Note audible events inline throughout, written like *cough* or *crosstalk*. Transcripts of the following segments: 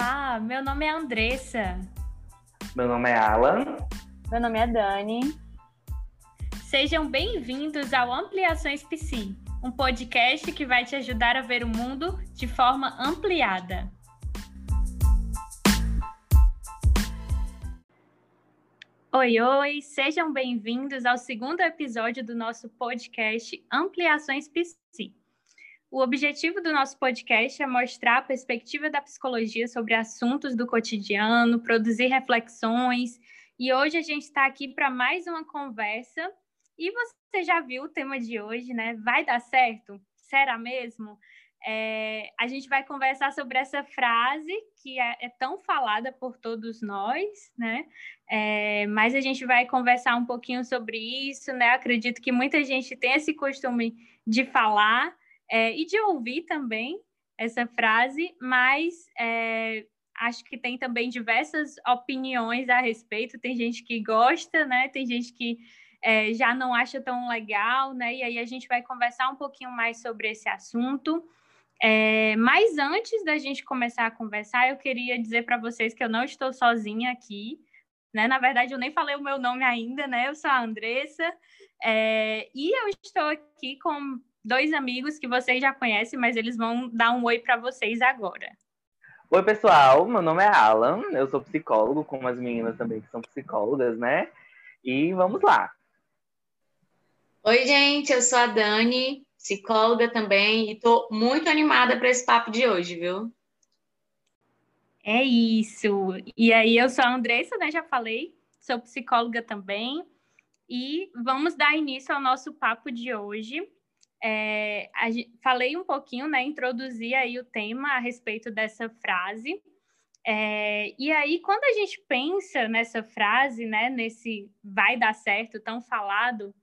Olá, meu nome é Andressa. Meu nome é Alan. Meu nome é Dani. Sejam bem-vindos ao Ampliações Psi, um podcast que vai te ajudar a ver o mundo de forma ampliada. Oi, oi, sejam bem-vindos ao segundo episódio do nosso podcast Ampliações Psi. O objetivo do nosso podcast é mostrar a perspectiva da psicologia sobre assuntos do cotidiano, produzir reflexões. E hoje a gente está aqui para mais uma conversa. E você já viu o tema de hoje, né? Vai dar certo? Será mesmo? É, a gente vai conversar sobre essa frase que é, é tão falada por todos nós, né? É, mas a gente vai conversar um pouquinho sobre isso, né? Acredito que muita gente tem esse costume de falar, é, e de ouvir também essa frase, mas é, acho que tem também diversas opiniões a respeito. Tem gente que gosta, né? Tem gente que é, já não acha tão legal, né? E aí a gente vai conversar um pouquinho mais sobre esse assunto. É, mas antes da gente começar a conversar, eu queria dizer para vocês que eu não estou sozinha aqui. Né? Na verdade, eu nem falei o meu nome ainda, né? Eu sou a Andressa. É, e eu estou aqui com dois amigos que vocês já conhecem, mas eles vão dar um oi para vocês agora. Oi, pessoal. Meu nome é Alan. Eu sou psicólogo, como as meninas também que são psicólogas, né? E vamos lá. Oi, gente. Eu sou a Dani, psicóloga também, e estou muito animada para esse papo de hoje, viu? É isso. E aí, eu sou a Andressa, né? Já falei, sou psicóloga também. E vamos dar início ao nosso papo de hoje. É, a, falei um pouquinho, né, introduzi aí o tema a respeito dessa frase. É, e aí, quando a gente pensa nessa frase, né, nesse vai dar certo tão falado,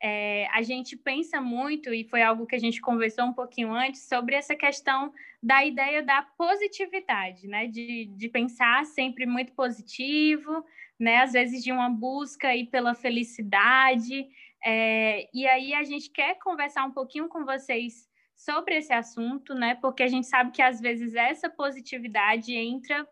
é, a gente pensa muito, e foi algo que a gente conversou um pouquinho antes, sobre essa questão da ideia da positividade, né, de, de pensar sempre muito positivo, né, às vezes de uma busca aí pela felicidade, é, e aí a gente quer conversar um pouquinho com vocês sobre esse assunto, né? Porque a gente sabe que às vezes essa positividade entra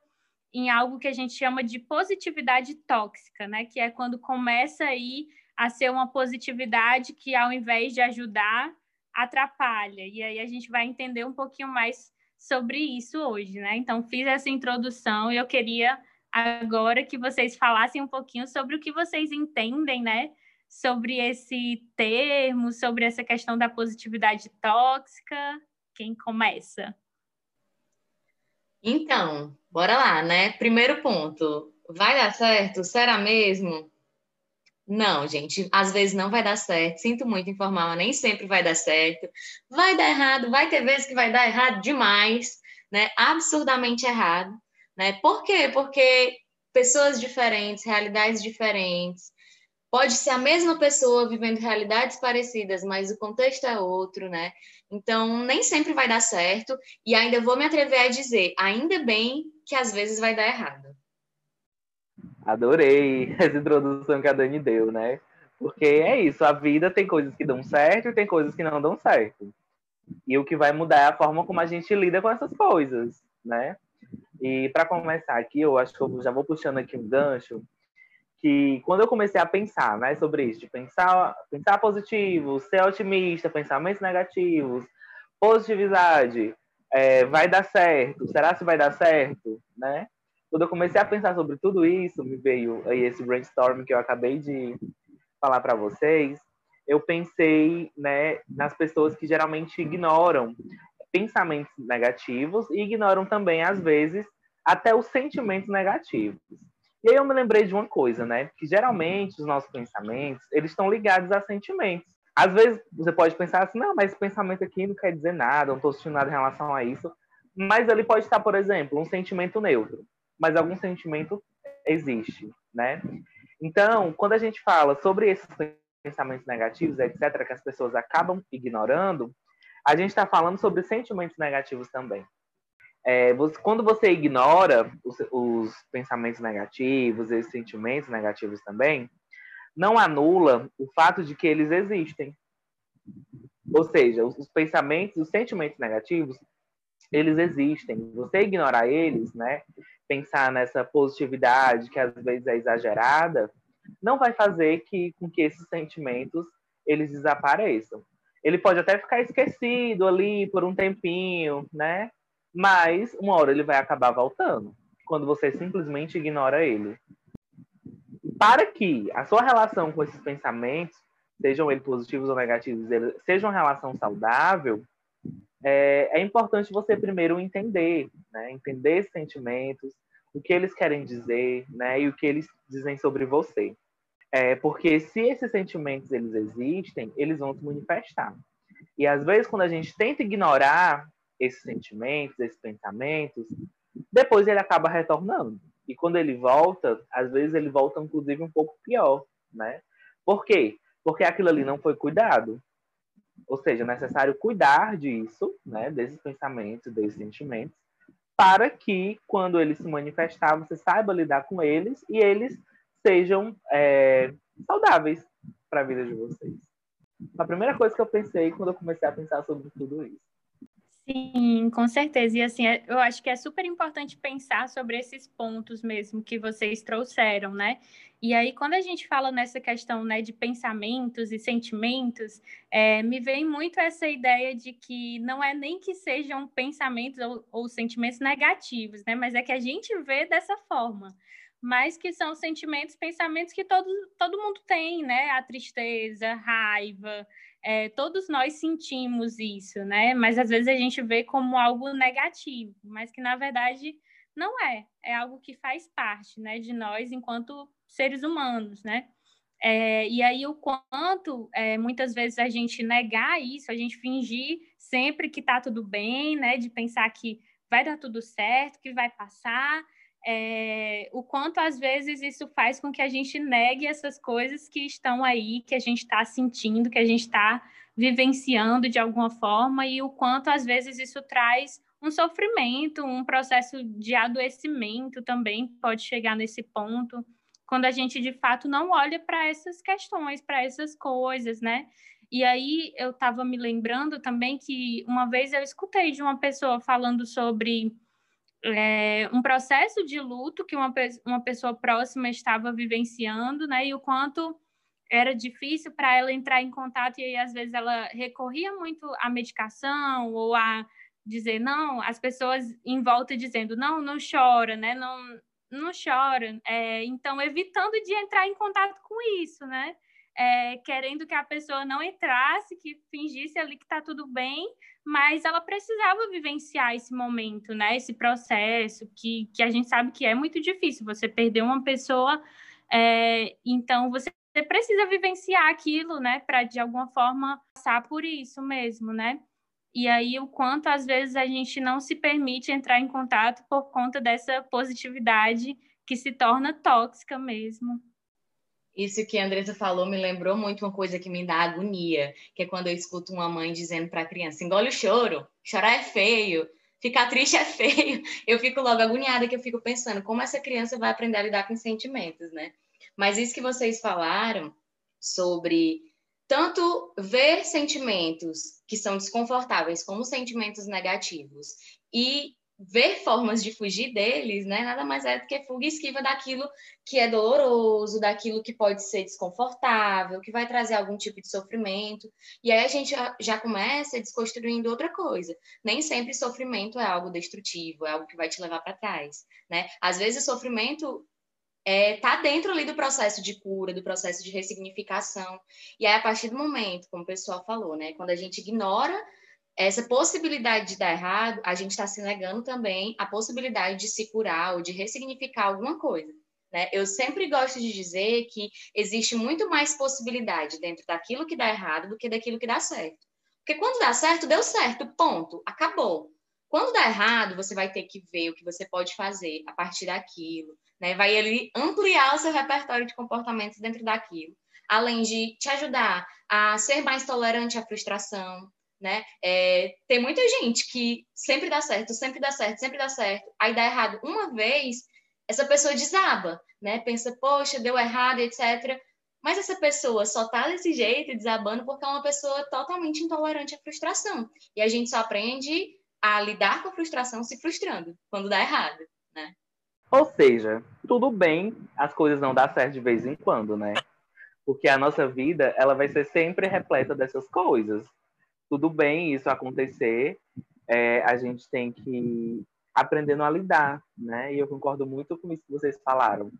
em algo que a gente chama de positividade tóxica, né? Que é quando começa aí a ser uma positividade que ao invés de ajudar, atrapalha. E aí a gente vai entender um pouquinho mais sobre isso hoje, né? Então fiz essa introdução e eu queria agora que vocês falassem um pouquinho sobre o que vocês entendem, né? Sobre esse termo, sobre essa questão da positividade tóxica? Quem começa? Então, bora lá, né? Primeiro ponto, vai dar certo? Será mesmo? Não, gente, às vezes não vai dar certo. Sinto muito informar, mas nem sempre vai dar certo. Vai dar errado, vai ter vezes que vai dar errado demais, né? Absurdamente errado, né? Por quê? Porque pessoas diferentes, realidades diferentes, Pode ser a mesma pessoa vivendo realidades parecidas, mas o contexto é outro, né? Então, nem sempre vai dar certo. E ainda vou me atrever a dizer, ainda bem que às vezes vai dar errado. Adorei essa introdução que a Dani deu, né? Porque é isso, a vida tem coisas que dão certo e tem coisas que não dão certo. E o que vai mudar é a forma como a gente lida com essas coisas, né? E para começar aqui, eu acho que eu já vou puxando aqui um gancho que quando eu comecei a pensar né, sobre isso, de pensar, pensar positivo, ser otimista, pensamentos negativos, positividade, é, vai dar certo, será que vai dar certo, né? Quando eu comecei a pensar sobre tudo isso, me veio aí esse brainstorm que eu acabei de falar para vocês, eu pensei né, nas pessoas que geralmente ignoram pensamentos negativos e ignoram também, às vezes, até os sentimentos negativos. E aí eu me lembrei de uma coisa, né? Que geralmente os nossos pensamentos, eles estão ligados a sentimentos. Às vezes você pode pensar assim, não, mas esse pensamento aqui não quer dizer nada, não estou sentindo nada em relação a isso. Mas ele pode estar, por exemplo, um sentimento neutro. Mas algum sentimento existe, né? Então, quando a gente fala sobre esses pensamentos negativos, etc., que as pessoas acabam ignorando, a gente está falando sobre sentimentos negativos também. É, você, quando você ignora os, os, pensamentos negativos, esses sentimentos negativos também, não anula o fato de que eles existem. Ou seja, os, os pensamentos, os sentimentos negativos eles existem. Você ignorar eles, né? Pensar nessa positividade que às vezes é exagerada, não vai fazer que, com que esses sentimentos eles desapareçam. Ele pode até ficar esquecido ali por um tempinho, né? Mas uma hora ele vai acabar voltando, quando você simplesmente ignora ele. Para que a sua relação com esses pensamentos, sejam eles positivos ou negativos, seja uma relação saudável, é, é importante você primeiro entender, né? Entender esses sentimentos, o que eles querem dizer, né? E o que eles dizem sobre você. É, porque se esses sentimentos eles existem, eles vão se manifestar. E às vezes quando a gente tenta ignorar esses sentimentos, esses pensamentos, depois ele acaba retornando. E quando ele volta, às vezes ele volta inclusive um pouco pior, né? Por quê? Porque aquilo ali não foi cuidado. Ou seja, é necessário cuidar disso, né, desses pensamentos, desses sentimentos, para que quando eles se manifestar, você saiba lidar com eles e eles sejam é, saudáveis para a vida de vocês. A primeira coisa que eu pensei quando eu comecei a pensar sobre tudo isso. Sim, com certeza. E assim, é, eu acho que é super importante pensar sobre esses pontos mesmo que vocês trouxeram, né? E aí, quando a gente fala nessa questão né, de pensamentos e sentimentos, é, me vem muito essa ideia de que não é nem que sejam pensamentos ou, ou sentimentos negativos, né? Mas é que a gente vê dessa forma mas que são sentimentos, pensamentos que todo, todo mundo tem, né? A tristeza, raiva, é, todos nós sentimos isso, né? Mas às vezes a gente vê como algo negativo, mas que na verdade não é. É algo que faz parte, né, de nós enquanto seres humanos, né? É, e aí o quanto é, muitas vezes a gente negar isso, a gente fingir sempre que tá tudo bem, né? De pensar que vai dar tudo certo, que vai passar é, o quanto às vezes isso faz com que a gente negue essas coisas que estão aí, que a gente está sentindo, que a gente está vivenciando de alguma forma, e o quanto às vezes isso traz um sofrimento, um processo de adoecimento também pode chegar nesse ponto, quando a gente de fato não olha para essas questões, para essas coisas, né? E aí eu estava me lembrando também que uma vez eu escutei de uma pessoa falando sobre é, um processo de luto que uma, uma pessoa próxima estava vivenciando, né? E o quanto era difícil para ela entrar em contato, e aí, às vezes, ela recorria muito à medicação ou a dizer, não, as pessoas em volta dizendo, não, não chora, né? Não, não chora. É, então, evitando de entrar em contato com isso, né? É, querendo que a pessoa não entrasse, que fingisse ali que está tudo bem, mas ela precisava vivenciar esse momento, né? Esse processo que, que a gente sabe que é muito difícil. Você perder uma pessoa, é, então você precisa vivenciar aquilo, né? Para de alguma forma passar por isso mesmo, né? E aí o quanto às vezes a gente não se permite entrar em contato por conta dessa positividade que se torna tóxica mesmo. Isso que a Andressa falou me lembrou muito uma coisa que me dá agonia, que é quando eu escuto uma mãe dizendo para a criança: engole o choro, chorar é feio, ficar triste é feio. *laughs* Eu fico logo agoniada, que eu fico pensando como essa criança vai aprender a lidar com sentimentos, né? Mas isso que vocês falaram sobre tanto ver sentimentos que são desconfortáveis como sentimentos negativos e ver formas de fugir deles, né? Nada mais é do que fuga e esquiva daquilo que é doloroso, daquilo que pode ser desconfortável, que vai trazer algum tipo de sofrimento. E aí a gente já começa desconstruindo outra coisa. Nem sempre sofrimento é algo destrutivo, é algo que vai te levar para trás, né? Às vezes o sofrimento é, tá dentro ali do processo de cura, do processo de ressignificação. E aí, a partir do momento, como o pessoal falou, né? Quando a gente ignora essa possibilidade de dar errado, a gente está se negando também a possibilidade de se curar ou de ressignificar alguma coisa. Né? Eu sempre gosto de dizer que existe muito mais possibilidade dentro daquilo que dá errado do que daquilo que dá certo. Porque quando dá certo, deu certo, ponto, acabou. Quando dá errado, você vai ter que ver o que você pode fazer a partir daquilo, né? Vai ali ampliar o seu repertório de comportamentos dentro daquilo, além de te ajudar a ser mais tolerante à frustração, né? É, tem muita gente que sempre dá certo, sempre dá certo, sempre dá certo, aí dá errado uma vez, essa pessoa desaba, né? Pensa, poxa, deu errado, etc. Mas essa pessoa só tá desse jeito, desabando, porque é uma pessoa totalmente intolerante à frustração. E a gente só aprende a lidar com a frustração se frustrando quando dá errado, né? Ou seja, tudo bem as coisas não dar certo de vez em quando, né? Porque a nossa vida, ela vai ser sempre repleta dessas coisas. Tudo bem isso acontecer, é, a gente tem que aprender a lidar, né? E eu concordo muito com isso que vocês falaram.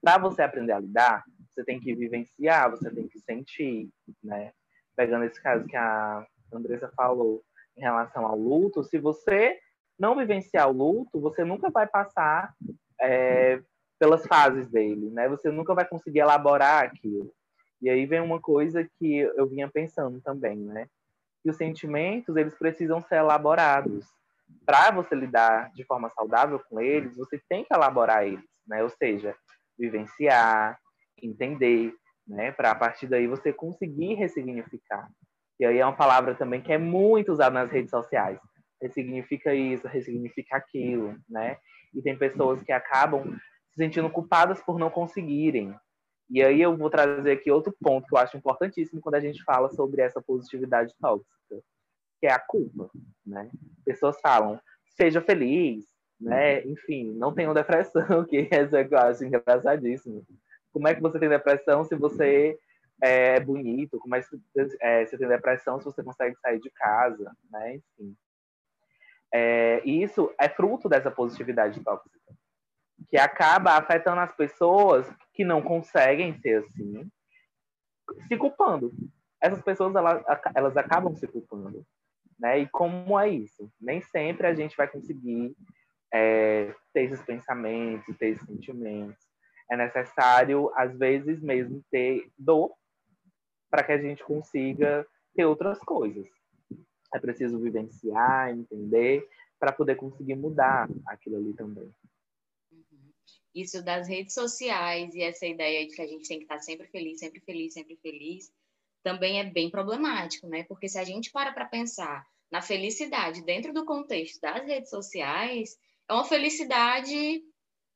Para você aprender a lidar, você tem que vivenciar, você tem que sentir, né? Pegando esse caso que a Andressa falou em relação ao luto, se você não vivenciar o luto, você nunca vai passar é, pelas fases dele, né? Você nunca vai conseguir elaborar aquilo. E aí vem uma coisa que eu vinha pensando também, né? Que os sentimentos, eles precisam ser elaborados. Para você lidar de forma saudável com eles, você tem que elaborar eles, né? Ou seja, vivenciar, entender, né? Para a partir daí você conseguir ressignificar. E aí é uma palavra também que é muito usada nas redes sociais. Ressignifica isso, ressignifica aquilo, né? E tem pessoas que acabam se sentindo culpadas por não conseguirem. E aí eu vou trazer aqui outro ponto que eu acho importantíssimo quando a gente fala sobre essa positividade tóxica, que é a culpa, né? Pessoas falam, seja feliz, né? Enfim, não tenham depressão, *laughs* que essa eu acho engraçadíssimo. Como é que você tem depressão se você é bonito? Como é que é, você tem depressão se você consegue sair de casa, né? Enfim. É, e isso é fruto dessa positividade tóxica, que acaba afetando as pessoas que não conseguem ser assim, se culpando. Essas pessoas elas, elas acabam se culpando, né? E como é isso? Nem sempre a gente vai conseguir é, ter esses pensamentos, ter esses sentimentos. É necessário, às vezes, mesmo ter dor para que a gente consiga ter outras coisas. É preciso vivenciar, entender, para poder conseguir mudar aquilo ali também. Isso das redes sociais e essa ideia de que a gente tem que estar sempre feliz, sempre feliz, sempre feliz, também é bem problemático, né? Porque se a gente para para pensar na felicidade dentro do contexto das redes sociais, é uma felicidade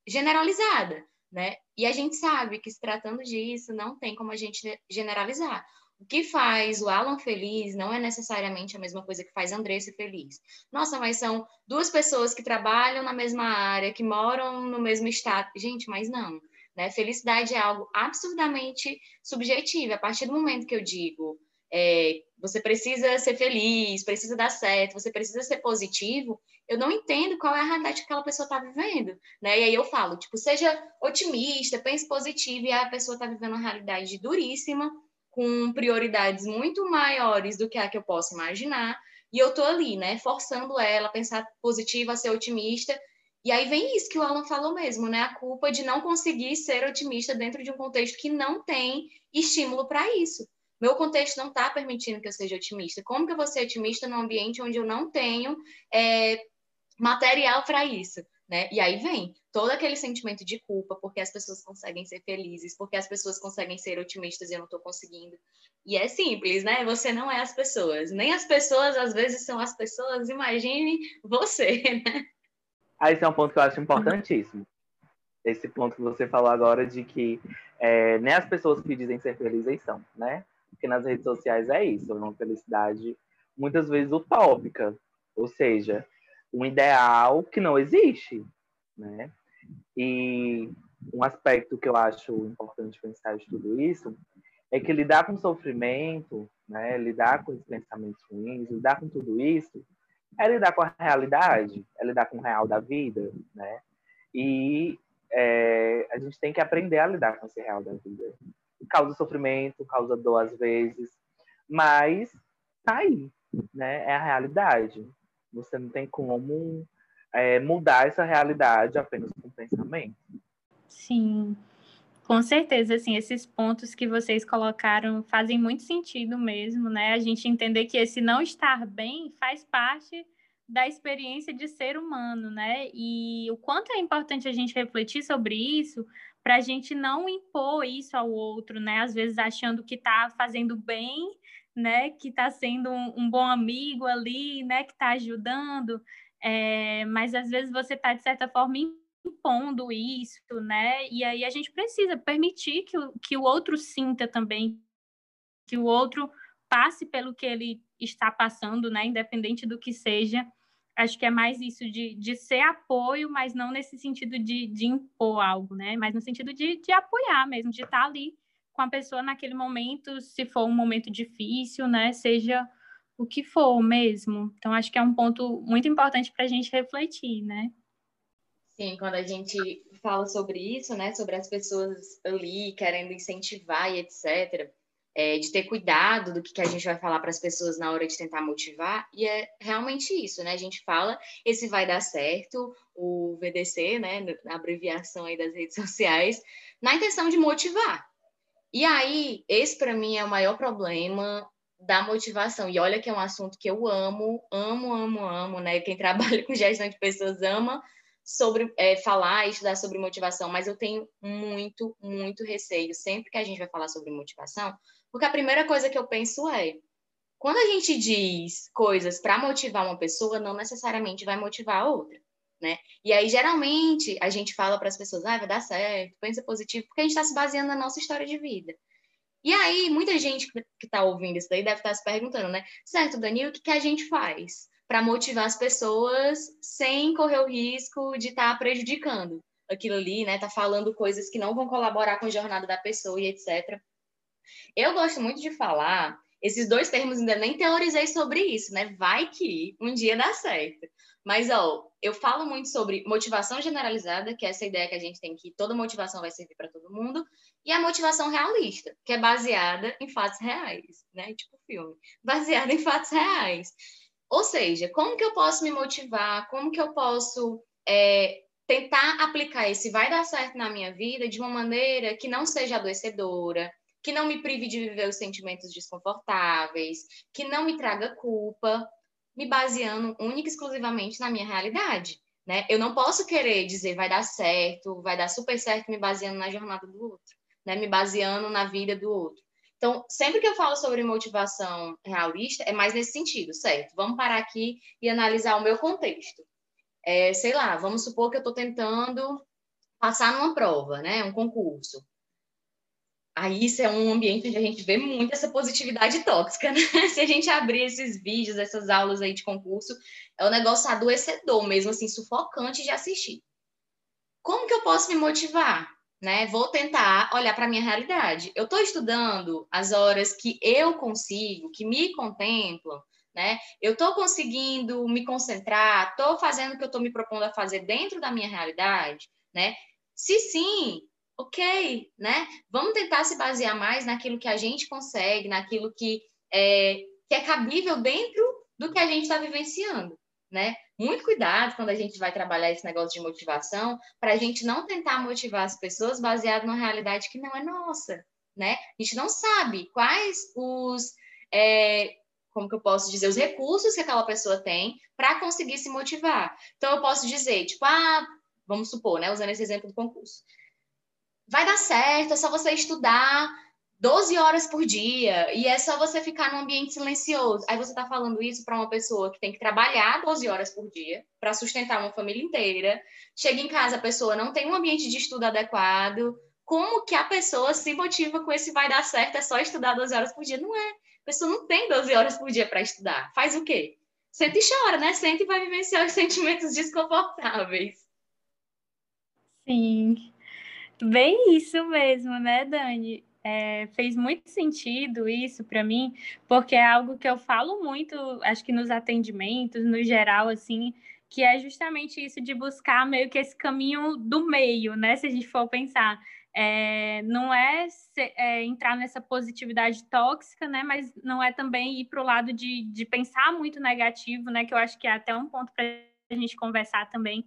generalizada, né? E a gente sabe que se tratando disso, não tem como a gente generalizar. O que faz o Alan feliz não é necessariamente a mesma coisa que faz a Andressa feliz. Nossa, mas são duas pessoas que trabalham na mesma área, que moram no mesmo estado. Gente, mas não. Né? Felicidade é algo absurdamente subjetivo. A partir do momento que eu digo é, você precisa ser feliz, precisa dar certo, você precisa ser positivo, eu não entendo qual é a realidade que aquela pessoa está vivendo, né? E aí eu falo, tipo, seja otimista, pense positivo, e a pessoa está vivendo uma realidade duríssima, com prioridades muito maiores do que a que eu posso imaginar, e eu tô ali, né, forçando ela a pensar positivo, a ser otimista, e aí vem isso que o Alan falou mesmo, né? A culpa de não conseguir ser otimista dentro de um contexto que não tem estímulo para isso. Meu contexto não está permitindo que eu seja otimista. Como que eu vou ser otimista num ambiente onde eu não tenho é, material para isso? Né? E aí vem todo aquele sentimento de culpa, porque as pessoas conseguem ser felizes, porque as pessoas conseguem ser otimistas e eu não estou conseguindo. E é simples, né? Você não é as pessoas. Nem as pessoas, às vezes, são as pessoas. Imagine você, *laughs* né? Ah, esse é um ponto que eu acho importantíssimo. Esse ponto que você falou agora de que é, nem as pessoas que dizem ser felizes são, né? Porque nas redes sociais é isso, é uma felicidade muitas vezes utópica. Ou seja, um ideal que não existe, né? E um aspecto que eu acho importante pensar de tudo isso é que lidar com sofrimento, né, lidar com os pensamentos ruins, lidar com tudo isso, é lidar com a realidade, é lidar com o real da vida, né? E é, a gente tem que aprender a lidar com esse real da vida. Causa sofrimento, causa dor às vezes, mas tá aí, né? É a realidade. Você não tem como é, mudar essa realidade apenas com pensamento. Sim, com certeza, assim, esses pontos que vocês colocaram fazem muito sentido mesmo, né? A gente entender que esse não estar bem faz parte da experiência de ser humano, né? E o quanto é importante a gente refletir sobre isso para a gente não impor isso ao outro, né? Às vezes achando que está fazendo bem né, que está sendo um, um, bom amigo ali, né, que está ajudando, é, mas às vezes você está, de certa forma, impondo isso, né, e aí a gente precisa permitir que o, que o outro sinta também, que o outro passe pelo que ele está passando, né, independente do que seja, acho que é mais isso de, de ser apoio, mas não nesse sentido de, de impor algo, né? Mas no sentido de, de apoiar mesmo, de estar ali com a pessoa naquele momento, se for um momento difícil, né? Seja o que for mesmo. Então, acho que é um ponto muito importante para a gente refletir, né? Sim, quando a gente fala sobre isso, né? Sobre as pessoas ali querendo incentivar e etc é, de ter cuidado do que, que a gente vai falar para as pessoas na hora de tentar motivar, e é realmente isso, né? A gente fala, esse vai dar certo, o VDC, né, na abreviação aí das redes *laughs* sociais, na intenção de motivar. E aí, esse para mim é o maior problema da motivação. E olha que é um assunto que eu amo, amo, amo, amo, né? Quem *laughs* trabalha com gestão de pessoas ama sobre é, falar e estudar sobre motivação, mas eu tenho muito, muito receio sempre que a gente vai falar sobre motivação, porque a primeira coisa que eu penso é: quando a gente diz coisas para motivar uma pessoa, não necessariamente vai motivar a outra. Né? E aí, geralmente, a gente fala para as pessoas, ah, vai dar certo, pensa positivo, porque a gente está se baseando na nossa história de vida. E aí, muita gente que está ouvindo isso daí deve estar tá se perguntando, né? Certo, Danilo, o que, que a gente faz para motivar as pessoas sem correr o risco de estar tá prejudicando aquilo ali, né? Tá falando coisas que não vão colaborar com a jornada da pessoa e etc. Eu gosto muito de falar, esses dois termos ainda nem teorizei sobre isso, né? Vai que um dia dá certo. Mas, ó, eu falo muito sobre motivação generalizada, que é essa ideia que a gente tem que toda motivação vai servir para todo mundo, e a motivação realista, que é baseada em fatos reais, né? Tipo filme, baseada em fatos reais. Ou seja, como que eu posso me motivar? Como que eu posso é, tentar aplicar esse vai dar certo na minha vida de uma maneira que não seja adoecedora, que não me prive de viver os sentimentos desconfortáveis, que não me traga culpa, me baseando única e exclusivamente na minha realidade. Né? Eu não posso querer dizer vai dar certo, vai dar super certo, me baseando na jornada do outro, né? me baseando na vida do outro. Então, sempre que eu falo sobre motivação realista, é mais nesse sentido, certo? Vamos parar aqui e analisar o meu contexto. É, sei lá, vamos supor que eu estou tentando passar numa prova, né? Um concurso. Aí isso é um ambiente onde a gente vê muito essa positividade tóxica, né? *laughs* Se a gente abrir esses vídeos, essas aulas aí de concurso, é um negócio adoecedor mesmo, assim, sufocante de assistir. Como que eu posso me motivar? Né? Vou tentar olhar para a minha realidade. Eu estou estudando as horas que eu consigo, que me contemplam, né? Eu estou conseguindo me concentrar, estou fazendo o que eu estou me propondo a fazer dentro da minha realidade, né? Se sim, ok, né? Vamos tentar se basear mais naquilo que a gente consegue, naquilo que é, que é cabível dentro do que a gente está vivenciando, né? Muito cuidado quando a gente vai trabalhar esse negócio de motivação, para a gente não tentar motivar as pessoas baseado numa realidade que não é nossa, né? A gente não sabe quais os é, como que eu posso dizer, os recursos que aquela pessoa tem para conseguir se motivar. Então, eu posso dizer, tipo, ah, vamos supor, né, usando esse exemplo do concurso vai dar certo, é só você estudar 12 horas por dia e é só você ficar num ambiente silencioso. Aí você está falando isso para uma pessoa que tem que trabalhar 12 horas por dia para sustentar uma família inteira. Chega em casa, a pessoa não tem um ambiente de estudo adequado. Como que a pessoa se motiva com esse vai dar certo, é só estudar 12 horas por dia? Não é. A pessoa não tem 12 horas por dia para estudar. Faz o quê? Senta e chora, né? Senta e vai vivenciar os *laughs* sentimentos desconfortáveis. Sim. Bem isso mesmo, né, Dani? É, fez muito sentido isso para mim, porque é algo que eu falo muito, acho que nos atendimentos, no geral, assim, que é justamente isso de buscar meio que esse caminho do meio, né? Se a gente for pensar. É, não é, é, entrar nessa positividade tóxica, né? Mas não é também ir para o lado de, de pensar muito negativo, né? Que eu acho que é até um ponto para a gente conversar também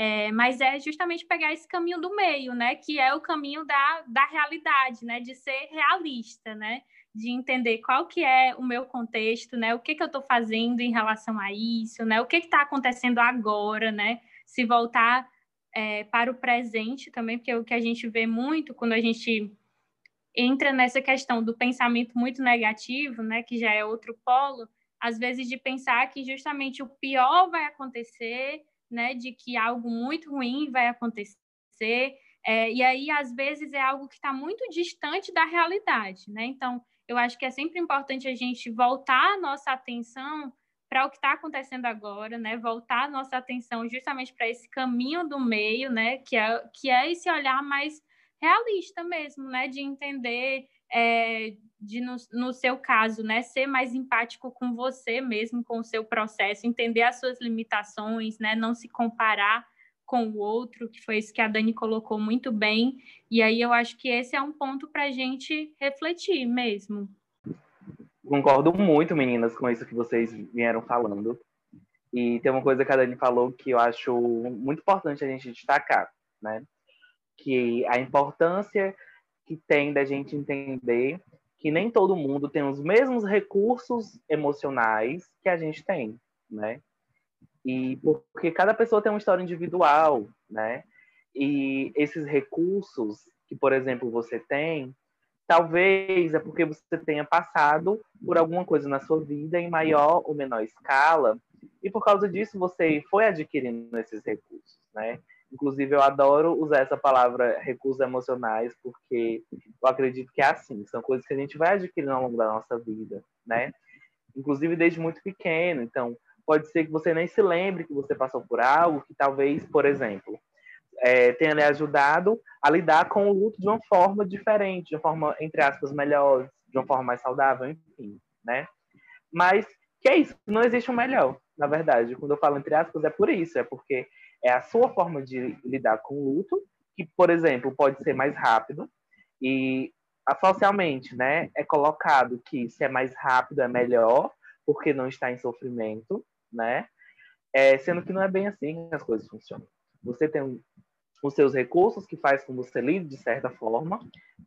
é, mas é justamente pegar esse caminho do meio, né? Que é o caminho da, da realidade, né? De ser realista, né? De entender qual que é o meu contexto, né? O que, que eu estou fazendo em relação a isso, né? O que está acontecendo agora, né? Se voltar é, para o presente também, porque é o que a gente vê muito quando a gente entra nessa questão do pensamento muito negativo, né? Que já é outro polo, às vezes de pensar que justamente o pior vai acontecer né, de que algo muito ruim vai acontecer, é, e aí, às vezes, é algo que está muito distante da realidade, né? Então, eu acho que é sempre importante a gente voltar a nossa atenção para o que está acontecendo agora, né? Voltar a nossa atenção justamente para esse caminho do meio, né? Que é, que é esse olhar mais realista mesmo, né? De entender, é, de no, no seu caso, né? Ser mais empático com você mesmo, com o seu processo, entender as suas limitações, né? Não se comparar com o outro, que foi isso que a Dani colocou muito bem. E aí eu acho que esse é um ponto para a gente refletir mesmo. Concordo muito, meninas, com isso que vocês vieram falando. E tem uma coisa que a Dani falou que eu acho muito importante a gente destacar, né? Que a importância que tem da gente entender que nem todo mundo tem os mesmos recursos emocionais que a gente tem, né? E porque cada pessoa tem uma história individual, né? E esses recursos que, por exemplo, você tem, talvez é porque você tenha passado por alguma coisa na sua vida em maior ou menor escala, e por causa disso você foi adquirindo esses recursos, né? Inclusive, eu adoro usar essa palavra recursos emocionais, porque eu acredito que é assim, são coisas que a gente vai adquirindo ao longo da nossa vida, né? Inclusive desde muito pequeno. Então, pode ser que você nem se lembre que você passou por algo que talvez, por exemplo, é, tenha lhe ajudado a lidar com o luto de uma forma diferente, de uma forma, entre aspas, melhor, de uma forma mais saudável, enfim, né? Mas que é isso, não existe um melhor, na verdade. Quando eu falo entre aspas, é por isso, é porque é a sua forma de lidar com o luto, que, por exemplo, pode ser mais rápido, e socialmente, né, é colocado que se é mais rápido é melhor, porque não está em sofrimento, né? É, sendo que não é bem assim que as coisas funcionam. Você tem os seus recursos que faz com você lide de certa forma.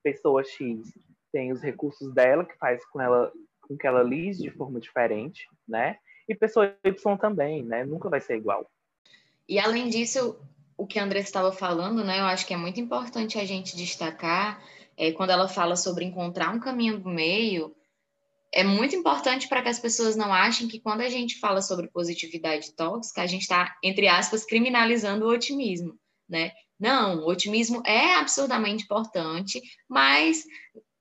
Pessoa X tem os recursos dela que faz com ela com que ela lide de forma diferente, né? E pessoa Y também, né? Nunca vai ser igual. E além disso, o que a Andressa estava falando, né? Eu acho que é muito importante a gente destacar é, quando ela fala sobre encontrar um caminho do meio, é muito importante para que as pessoas não achem que quando a gente fala sobre positividade tóxica, a gente está, entre aspas, criminalizando o otimismo, né? Não, o otimismo é absurdamente importante, mas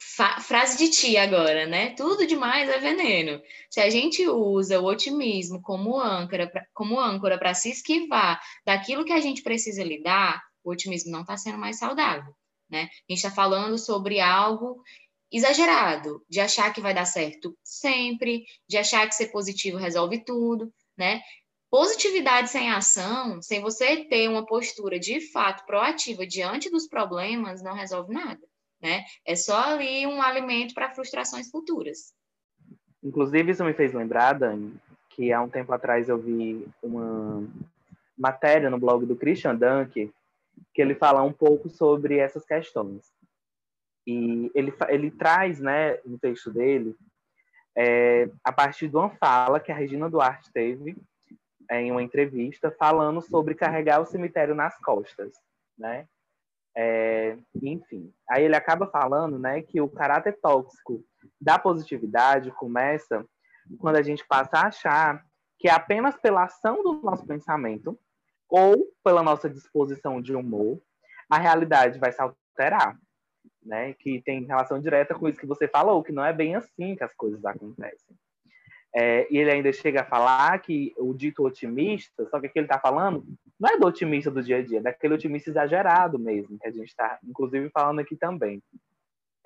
frase de tia agora, né? Tudo demais é veneno. Se a gente usa o otimismo como âncora, como âncora para se esquivar daquilo que a gente precisa lidar, o otimismo não está sendo mais saudável, né? A gente está falando sobre algo exagerado, de achar que vai dar certo sempre, de achar que ser positivo resolve tudo, né? Positividade sem ação, sem você ter uma postura de fato proativa diante dos problemas, não resolve nada, né? É só ali um alimento para frustrações futuras. Inclusive, isso me fez lembrar, Dani, que há um tempo atrás eu vi uma matéria no blog do Christian Dunk, que ele fala um pouco sobre essas questões. E ele, ele traz, né, no texto dele, é, a partir de uma fala que a Regina Duarte teve é, em uma entrevista, falando sobre carregar o cemitério nas costas, né? É, enfim, aí ele acaba falando, né, que o caráter tóxico da positividade começa quando a gente passa a achar que é apenas pela ação do nosso pensamento ou pela nossa disposição de humor a realidade vai se alterar né? Que tem relação direta com isso que você falou, que não é bem assim que as coisas acontecem. É, e ele ainda chega a falar que o dito otimista, só que aqui ele está falando, não é do otimista do dia a dia, é daquele otimista exagerado mesmo, que a gente está, inclusive, falando aqui também.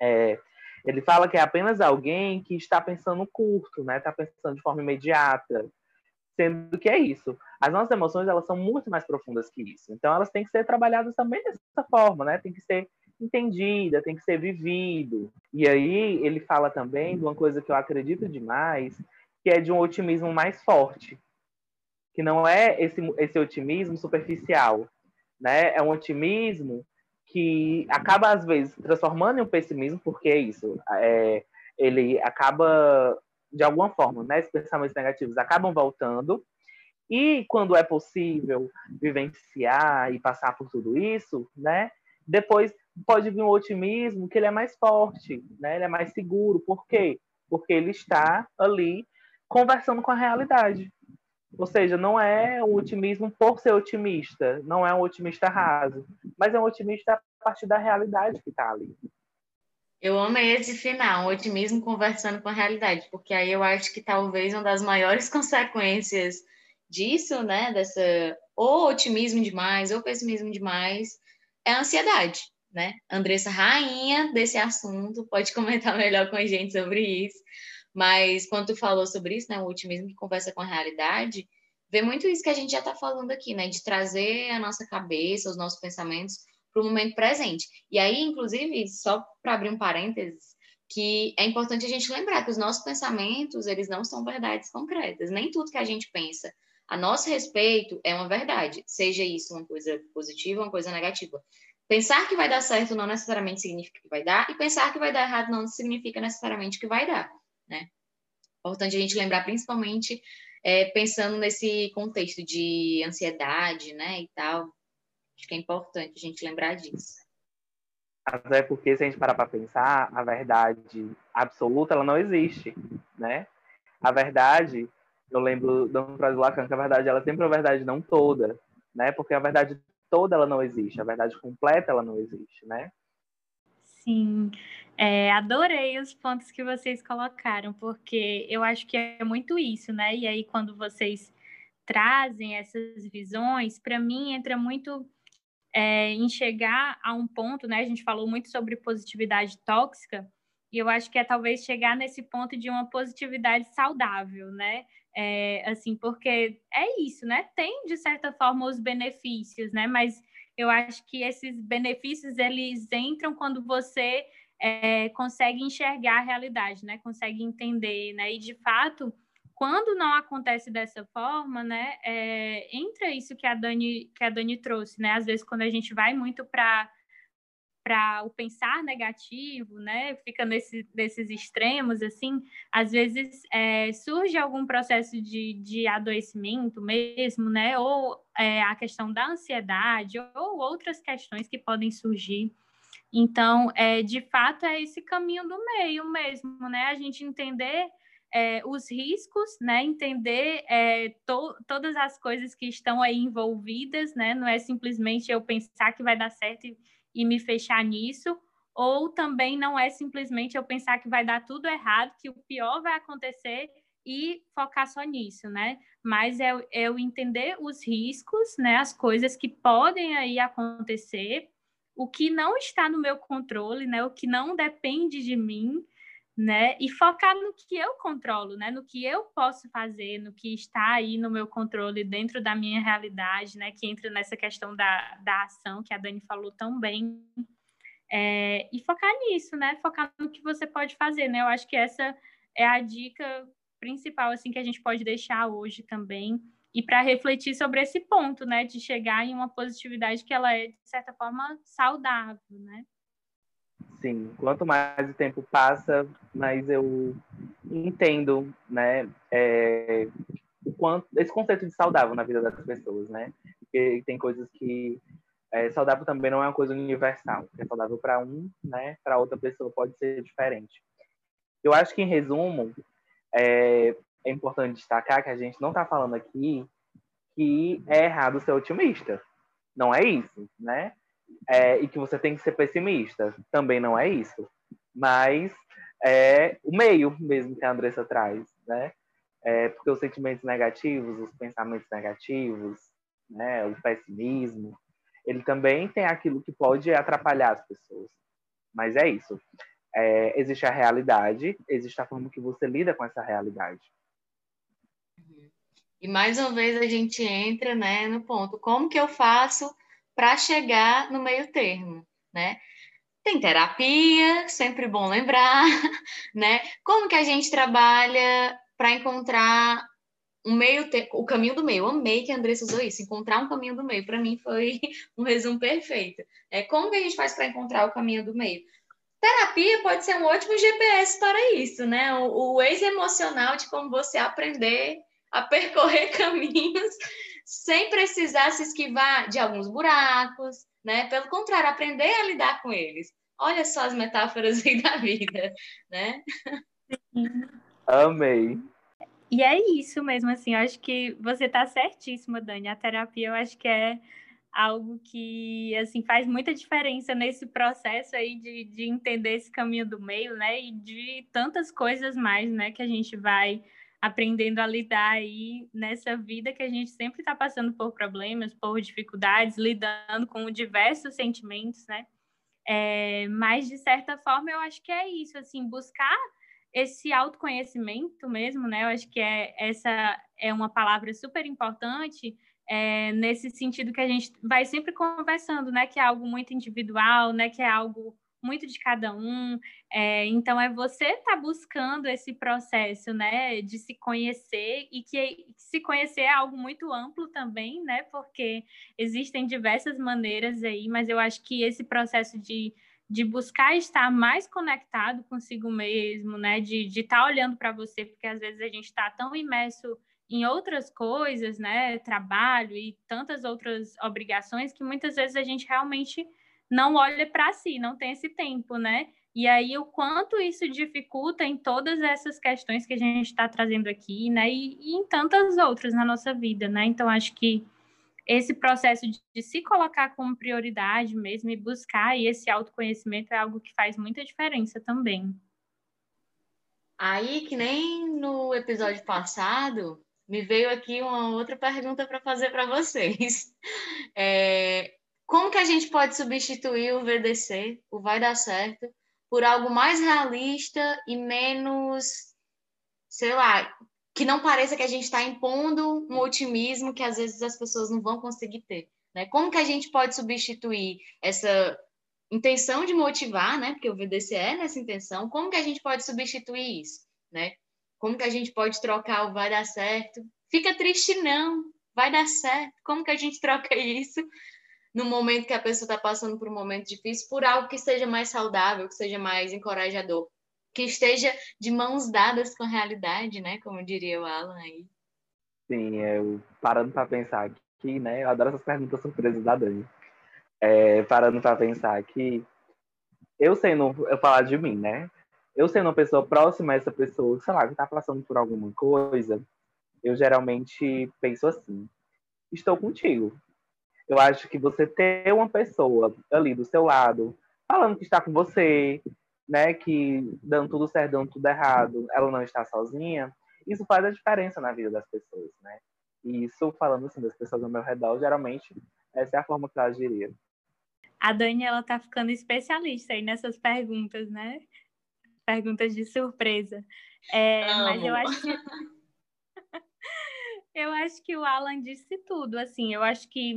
É, ele fala que é apenas alguém que está pensando curto, né? Está pensando de forma imediata, sendo que é isso. As nossas emoções elas são muito mais profundas que isso. Então elas têm que ser trabalhadas também dessa forma, né? Tem que ser entendida, tem que ser vivido. E aí ele fala também de uma coisa que eu acredito demais, que é de um otimismo mais forte, que não é esse, esse otimismo superficial, né? É um otimismo que acaba às vezes transformando em um pessimismo, porque é isso, é, ele acaba de alguma forma, né? Esses pensamentos negativos acabam voltando e quando é possível vivenciar e passar por tudo isso, né? Depois pode vir um otimismo que ele é mais forte, né? Ele é mais seguro. Por quê? Porque ele está ali conversando com a realidade. Ou seja, não é um otimismo por ser otimista, não é um otimista raso, mas é um otimista a partir da realidade que está ali. Eu amei esse final, o otimismo conversando com a realidade, porque aí eu acho que talvez uma das maiores *laughs* consequências disso, né, dessa ou otimismo demais ou pessimismo demais, é a ansiedade, né? Andressa, rainha desse assunto, pode comentar *laughs* melhor com a gente sobre isso. Mas quando tu falou sobre isso, né, o otimismo que conversa com a realidade, vê muito isso que a gente já está falando aqui, né, de trazer a nossa cabeça, os nossos pensamentos para o momento presente. E aí, inclusive, só para abrir um parênteses, que é importante a gente lembrar que os nossos pensamentos, eles não são verdades concretas. Nem tudo que a gente pensa a nosso respeito é uma verdade, seja isso uma coisa positiva ou uma coisa negativa. Pensar que vai dar certo não necessariamente significa que vai dar, e pensar que vai dar errado não significa necessariamente que vai dar, né? Importante a gente lembrar, principalmente é, pensando nesse contexto de ansiedade, né, e tal, Acho que é importante a gente lembrar disso. Até porque, se a gente parar para pensar, a verdade absoluta ela não existe, né? A verdade, eu lembro do frase Lacan que a verdade ela sempre é a verdade não toda, né? Porque a verdade toda ela não existe, a verdade completa ela não existe, né? Sim, é, adorei os pontos que vocês colocaram, porque eu acho que é muito isso, né? E aí, quando vocês trazem essas visões, para mim entra muito é, em chegar a um ponto, né? A gente falou muito sobre positividade tóxica, e eu acho que é talvez chegar nesse ponto de uma positividade saudável, né? É, assim, porque é isso, né? Tem, de certa forma, os benefícios, né? Mas eu acho que esses benefícios, eles entram quando você é, consegue enxergar a realidade, né? Consegue entender, né? E, de fato, quando não acontece dessa forma, né, é, entra isso que a Dani que a Dani trouxe, né? Às vezes quando a gente vai muito para para o pensar negativo, né? Fica nesse, nesses extremos, assim, às vezes é, surge algum processo de, de adoecimento mesmo, né? Ou é, a questão da ansiedade, ou outras questões que podem surgir. Então, é, de fato, é esse caminho do meio mesmo, né? A gente entender é, os riscos, né? Entender é, to, todas as coisas que estão aí envolvidas, né? Não é simplesmente eu pensar que vai dar certo e, e me fechar nisso, ou também não é simplesmente eu pensar que vai dar tudo errado, que o pior vai acontecer e focar só nisso, né? Mas é eu entender os riscos, né? As coisas que podem aí acontecer, o que não está no meu controle, né? O que não depende de mim, né? E focar no que eu controlo, né? No que eu posso fazer, no que está aí no meu controle dentro da minha realidade, né? Que entra nessa questão da, da ação que a Dani falou tão bem. É, e focar nisso, né? Focar no que você pode fazer, né? Eu acho que essa é a dica principal, assim, que a gente pode deixar hoje também. E para refletir sobre esse ponto, né? De chegar em uma positividade que ela é, de certa forma, saudável, né? Sim, quanto mais o tempo passa, mais eu entendo, né, é, o quanto esse conceito de saudável na vida das pessoas, né? Porque tem coisas que é, saudável também não é uma coisa universal. É saudável para um, né? Para outra pessoa pode ser diferente. Eu acho que em resumo é, é importante destacar que a gente não está falando aqui que é errado ser otimista. Não é isso, né? é, e que você tem que ser pessimista. Também não é isso. Mas é o meio mesmo que a Andressa traz, né? É, porque os sentimentos negativos, os pensamentos negativos, né, o pessimismo, ele também tem aquilo que pode atrapalhar as pessoas. Mas é isso. É, existe a realidade, existe a forma que você lida com essa realidade. E mais uma vez a gente entra né, no ponto: como que eu faço para chegar no meio termo, né? Tem terapia, sempre bom lembrar, *laughs* né? Como que a gente trabalha para encontrar um meio o caminho do meio. Eu amei que a Andressa usou isso, encontrar um caminho do meio. Para mim foi *laughs* um resumo perfeito. É como que a gente faz para encontrar o caminho do meio? Terapia pode ser um ótimo GPS para isso, né? O, o ex-emocional de como você aprender a percorrer *laughs* caminhos sem precisar se esquivar de alguns buracos, né? Pelo contrário, aprender a lidar com eles. Olha só as metáforas *laughs* aí da vida, né? Amei. E é isso mesmo, assim, eu acho que você está certíssima, Dani. A terapia, eu acho que é algo que assim faz muita diferença nesse processo aí de, de entender esse caminho do meio, né? E de tantas coisas mais, né? Que a gente vai aprendendo a lidar aí nessa vida que a gente sempre está passando por problemas, por dificuldades, lidando com diversos sentimentos, né? É, mas de certa forma eu acho que é isso, assim, buscar esse autoconhecimento mesmo, né? Eu acho que é essa é uma palavra super importante é, nesse sentido que a gente vai sempre conversando, né? Que é algo muito individual, né? Que é algo muito de cada um. É, então é você estar tá buscando esse processo, né? De se conhecer e que se conhecer é algo muito amplo também, né? Porque existem diversas maneiras aí, mas eu acho que esse processo de de buscar estar mais conectado consigo mesmo, né? De estar tá olhando para você, porque às vezes a gente está tão imerso em outras coisas, né, trabalho e tantas outras obrigações que muitas vezes a gente realmente não olha para si, não tem esse tempo, né? E aí o quanto isso dificulta em todas essas questões que a gente está trazendo aqui, né? E, e, em tantas outras na nossa vida, né? Então acho que esse processo de, de se colocar como prioridade mesmo e buscar e esse autoconhecimento é algo que faz muita diferença também. Aí, que nem no episódio passado, me veio aqui uma outra pergunta para fazer para vocês. *laughs* É, como que a gente pode substituir o VDC, o Vai Dar Certo, por algo mais realista e menos, sei lá, que não pareça que a gente está impondo um otimismo que às vezes as pessoas não vão conseguir ter. Né? Como que a gente pode substituir essa intenção de motivar, né? Porque o VDC é nessa intenção. Como que a gente pode substituir isso, né? Como que a gente pode trocar o vai dar certo? Fica triste não, vai dar certo. Como que a gente troca isso no momento que a pessoa está passando por um momento difícil por algo que seja mais saudável, que seja mais encorajador, que esteja de mãos dadas com a realidade, né? Como diria o Alan aí. Sim, eu parando para pensar aqui, né? Eu adoro essas perguntas surpresas da Dani. É, parando para pensar que eu sendo, eu falar de mim, né? eu sendo uma pessoa próxima a essa pessoa, sei lá, que está passando por alguma coisa, eu geralmente penso assim: estou contigo. Eu acho que você ter uma pessoa ali do seu lado, falando que está com você, né, que dando tudo certo, dando tudo errado, ela não está sozinha, isso faz a diferença na vida das pessoas, né? E isso, falando assim, das pessoas ao meu redor, geralmente, essa é a forma que eu agiria. A Dani, ela tá ficando especialista aí nessas perguntas, né? perguntas de surpresa. É, mas eu acho que *laughs* eu acho que o Alan disse tudo. Assim, eu acho que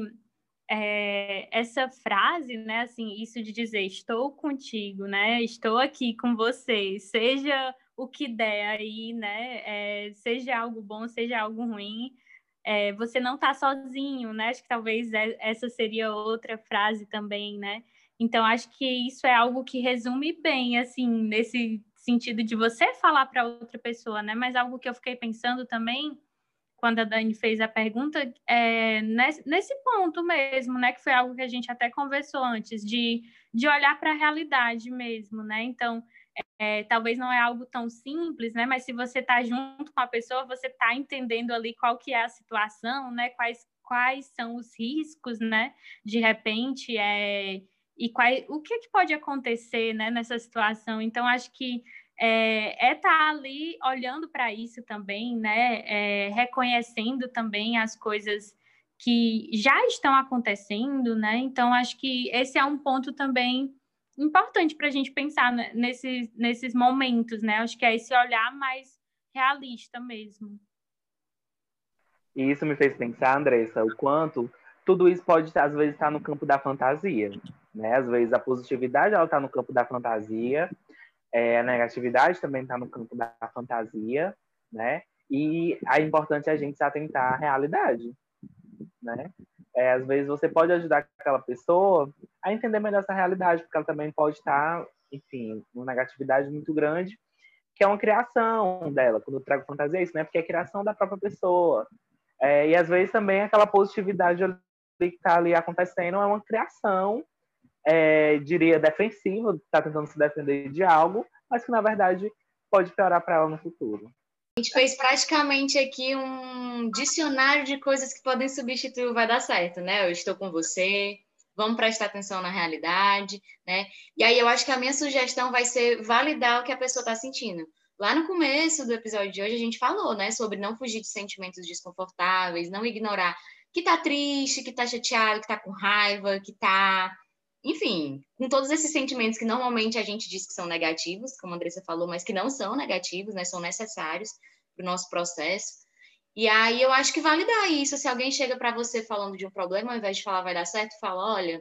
é, essa frase, né? Assim, isso de dizer estou contigo, né? Estou aqui com você, seja o que der aí, né? É, seja algo bom, seja algo ruim. É, você não está sozinho, né? Acho que talvez é, essa seria outra frase também, né? Então, acho que isso é algo que resume bem, assim, nesse sentido de você falar para outra pessoa, né? Mas algo que eu fiquei pensando também, quando a Dani fez a pergunta, é nesse, nesse ponto mesmo, né? Que foi algo que a gente até conversou antes, de, de olhar para a realidade mesmo, né? Então, é, talvez não é algo tão simples, né? Mas se você está junto com a pessoa, você está entendendo ali qual que é a situação, né? Quais, quais são os riscos, né? De repente, é e qual, o que, que pode acontecer né, nessa situação. Então, acho que é estar é tá ali olhando para isso também, né, é, reconhecendo também as coisas que já estão acontecendo, né? Então, acho que esse é um ponto também importante para a gente pensar nesses, nesses momentos, né? Acho que é esse olhar mais realista mesmo. E isso me fez pensar, Andressa, o quanto tudo isso pode, às vezes, estar no campo da fantasia. Né? Às vezes a positividade ela está no campo da fantasia, é, a negatividade também está no campo da fantasia, né? E é importante a gente se atentar à realidade, né? É, às vezes você pode ajudar aquela pessoa a entender melhor essa realidade, porque ela também pode estar, enfim, uma negatividade muito grande, que é uma criação dela. Quando eu trago fantasia, é isso, né? Porque é a criação da própria pessoa. É, e às vezes também aquela positividade que está ali acontecendo é uma criação é, diria, defensiva, está tentando se defender de algo, mas que na verdade pode piorar para ela no futuro. A gente fez praticamente aqui um dicionário de coisas que podem substituir o vai dar certo, né? Eu estou com você, vamos prestar atenção na realidade, né? E aí eu acho que a minha sugestão vai ser validar o que a pessoa está sentindo. Lá no começo do episódio de hoje a gente falou, né, sobre não fugir de sentimentos desconfortáveis, não ignorar que tá triste, que tá chateado, que tá com raiva, que tá enfim, com todos esses sentimentos que normalmente a gente diz que são negativos, como a Andressa falou, mas que não são negativos, né? São necessários para o nosso processo. E aí eu acho que validar isso. Se alguém chega para você falando de um problema, ao invés de falar vai dar certo, fala, olha,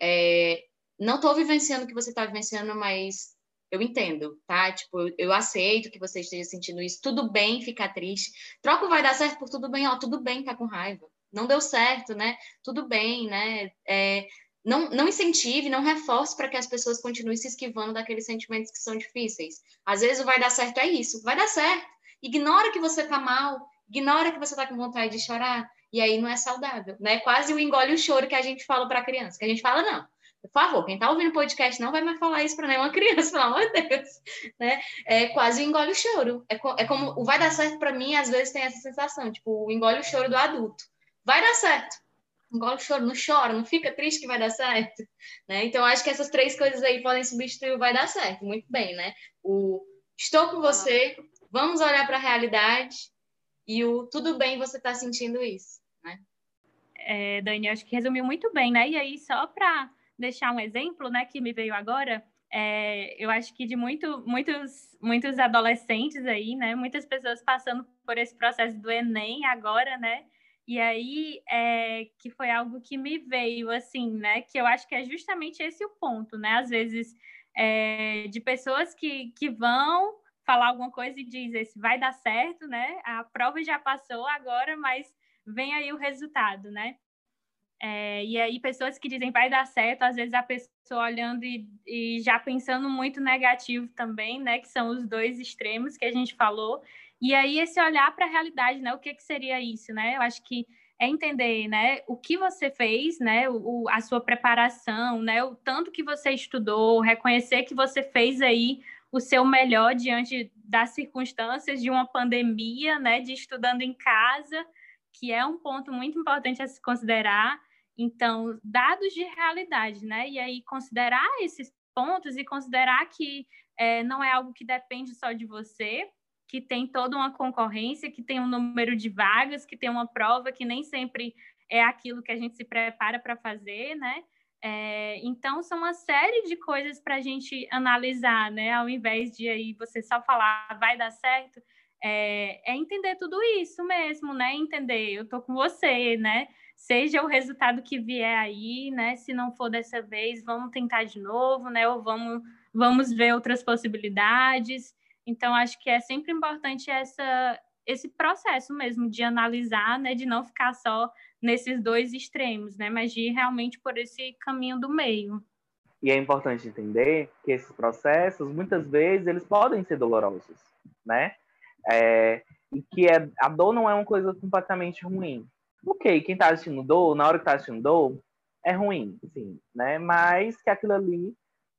é, não estou vivenciando o que você está vivenciando, mas eu entendo, tá? Tipo, eu aceito que você esteja sentindo isso. Tudo bem ficar triste. Troca o vai dar certo por tudo bem, ó, tudo bem tá com raiva. Não deu certo, né? Tudo bem, né? É, não, não incentive, não reforce para que as pessoas continuem se esquivando daqueles sentimentos que são difíceis. Às vezes o vai dar certo é isso, vai dar certo. Ignora que você tá mal, ignora que você tá com vontade de chorar, e aí não é saudável, né? Quase o engole o choro que a gente fala para criança, que a gente fala não. Por favor, quem está ouvindo podcast não vai mais falar isso para nenhuma *laughs* criança, pelo amor de Deus. Né? É quase o engole o choro. É, co é como o vai dar certo para mim, às vezes tem essa sensação, tipo, o engole o choro do adulto. Vai dar certo engole o choro, não chora, não fica triste que vai dar certo, né? Então, acho que essas três coisas aí podem substituir o vai dar certo, muito bem, né? O estou com você, vamos olhar para a realidade e o tudo bem você está sentindo isso, né? É, Dani, acho que resumiu muito bem, né? E aí, só para deixar um exemplo, né, que me veio agora, é, eu acho que de muito, muitos, muitos adolescentes aí, né, muitas pessoas passando por esse processo do Enem agora, né, e aí, é, que foi algo que me veio, assim, né? Que eu acho que é justamente esse o ponto, né? Às vezes, é, de pessoas que, que vão falar alguma coisa e diz esse vai dar certo, né? A prova já passou agora, mas vem aí o resultado, né? É, e aí, pessoas que dizem vai dar certo, às vezes a pessoa olhando e, e já pensando muito negativo também, né? Que são os dois extremos que a gente falou. E aí esse olhar para a realidade, né? O que, que seria isso, né? Eu acho que é entender, né, o que você fez, né, o, a sua preparação, né, o tanto que você estudou, reconhecer que você fez aí o seu melhor diante das circunstâncias de uma pandemia, né, de estudando em casa, que é um ponto muito importante a se considerar. Então, dados de realidade, né, e aí considerar esses pontos e considerar que é, não é algo que depende só de você, que tem toda uma concorrência, que tem um número de vagas, que tem uma prova que nem sempre é aquilo que a gente se prepara para fazer, né? É, então, são uma série de coisas para a gente analisar, né? Ao invés de aí você só falar vai dar certo, é, é entender tudo isso mesmo, né? Entender, eu tô com você, né? Seja o resultado que vier aí, né? Se não for dessa vez, vamos tentar de novo, né? Ou vamos, vamos ver outras possibilidades. Então, acho que é sempre importante essa, esse processo mesmo de analisar, né, de não ficar só nesses dois extremos, né, mas de ir realmente por esse caminho do meio. E é importante entender que esses processos, muitas vezes, eles podem ser dolorosos, né? É, e que é, a dor não é uma coisa completamente ruim. Ok, quem está assistindo dor, na hora que está assistindo dor, é ruim, sim, né? Mas que aquilo ali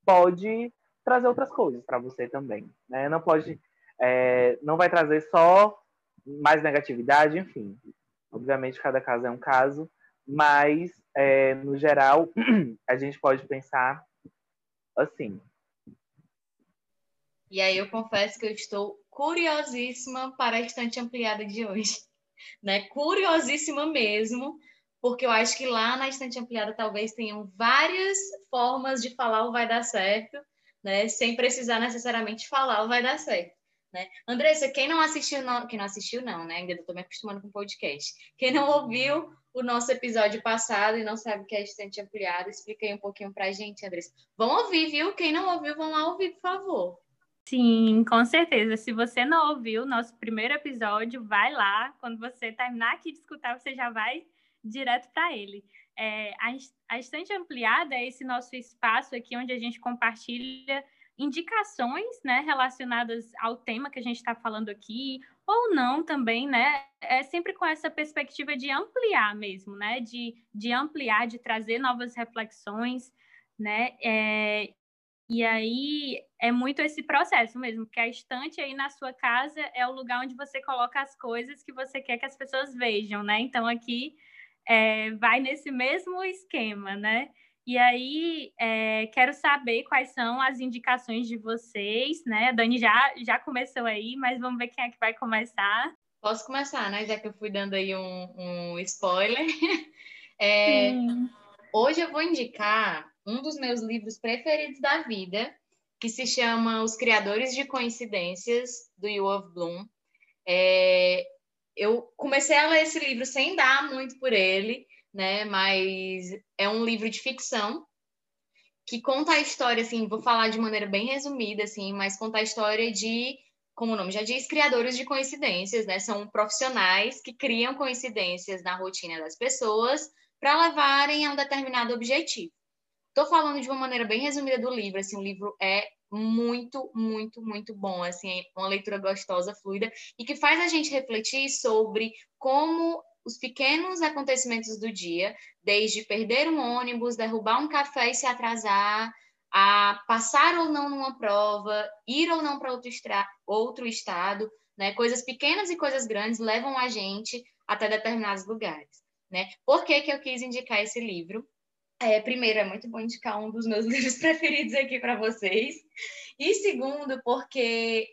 pode trazer outras coisas para você também. Né? Não pode, é, não vai trazer só mais negatividade, enfim. Obviamente, cada caso é um caso, mas é, no geral *clears throat* a gente pode pensar assim. E aí eu confesso que eu estou curiosíssima para a estante ampliada de hoje, *laughs* né? Curiosíssima mesmo, porque eu acho que lá na estante ampliada talvez tenham várias formas de falar o vai dar certo né? Sem precisar necessariamente falar, vai dar certo. Né? Andressa, quem não assistiu, não, quem não assistiu, não, né? Ainda estou me acostumando com podcast. Quem não ouviu o nosso episódio passado e não sabe o que é assistente ampliado, explica aí um pouquinho para a gente, Andressa. Vão ouvir, viu? Quem não ouviu, vão lá ouvir, por favor. Sim, com certeza. Se você não ouviu o nosso primeiro episódio, vai lá. Quando você terminar aqui de escutar, você já vai direto para ele. É, a, estante ampliada é esse nosso espaço aqui onde a gente compartilha indicações né, relacionadas ao tema que a gente está falando aqui, ou não também, né? É sempre com essa perspectiva de ampliar mesmo, né? De, de ampliar, de trazer novas reflexões, né? É, E aí é muito esse processo mesmo, porque a estante aí na sua casa é o lugar onde você coloca as coisas que você quer que as pessoas vejam, né? Então aqui é, vai nesse mesmo esquema, né? E aí é, quero saber quais são as indicações de vocês, né? A Dani já, já começou aí, mas vamos ver quem é que vai começar. Posso começar, né? Já que eu fui dando aí um, um spoiler. *laughs* É, hoje eu vou indicar um dos meus livros preferidos da vida, que se chama Os Criadores de Coincidências, do Yuval Bloom. É, eu comecei a ler esse livro sem dar muito por ele, né? Mas é um livro de ficção que conta a história, assim, vou falar de maneira bem resumida, assim, mas conta a história de, como o nome já diz, criadores de coincidências, né? São profissionais que criam coincidências na rotina das pessoas para levarem a um determinado objetivo. Estou falando de uma maneira bem resumida do livro, assim, o livro é muito, muito, muito bom, assim, é uma leitura gostosa, fluida, e que faz a gente refletir sobre como os pequenos acontecimentos do dia, desde perder um ônibus, derrubar um café e se atrasar, a passar ou não numa prova, ir ou não para outro, outro estado, né? Coisas pequenas e coisas grandes levam a gente até determinados lugares, né? Por que, que eu quis indicar esse livro? É, primeiro, é muito bom indicar um dos meus *laughs* livros preferidos aqui para vocês. E segundo, porque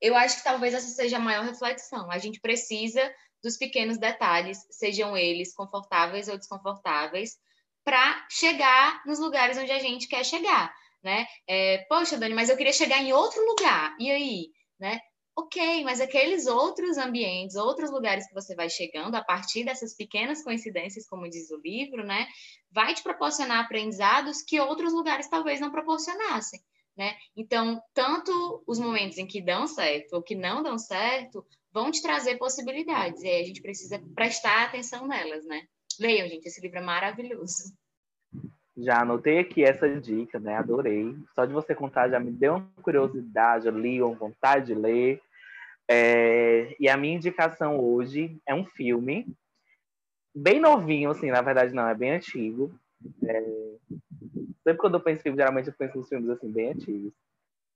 eu acho que talvez essa seja a maior reflexão. A gente precisa dos pequenos detalhes, sejam eles confortáveis ou desconfortáveis, para chegar nos lugares onde a gente quer chegar, né? É, Poxa, Dani, mas eu queria chegar em outro lugar. E aí, né? Ok, mas aqueles outros ambientes, outros lugares que você vai chegando a partir dessas pequenas coincidências, como diz o livro, né, vai te proporcionar aprendizados que outros lugares talvez não proporcionassem, né? Então, tanto os momentos em que dão certo ou que não dão certo vão te trazer possibilidades, e aí a gente precisa prestar atenção nelas, né? Leiam, gente, esse livro é maravilhoso. Já anotei aqui essa dica, né? Adorei. Só de você contar já me deu uma curiosidade, eu li uma vontade de ler. É... E a minha indicação hoje é um filme bem novinho, assim, na verdade não, é bem antigo. É... Sempre quando eu penso em filme, geralmente eu penso nos filmes assim, bem antigos.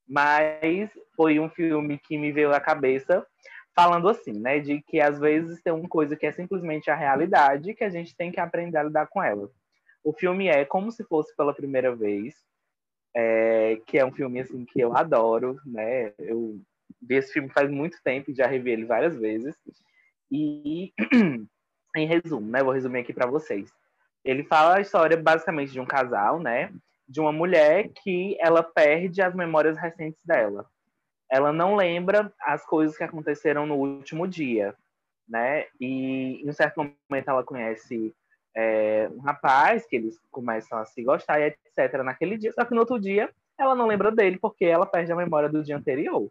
Mas foi um filme que me veio à cabeça falando assim, né, de que às vezes tem uma coisa que é simplesmente a realidade que a gente tem que aprender a lidar com ela. O filme é Como se fosse pela primeira vez, é, que é um filme assim que eu adoro, né? Eu vi esse filme faz muito tempo já revi ele várias vezes. E *clears throat* em resumo, né, vou resumir aqui para vocês. Ele fala a história basicamente de um casal, né? De uma mulher que ela perde as memórias recentes dela ela não lembra as coisas que aconteceram no último dia, né? E em um certo momento ela conhece é, um rapaz que eles começam a se gostar e etc. naquele dia, só que no outro dia ela não lembra dele porque ela perde a memória do dia anterior.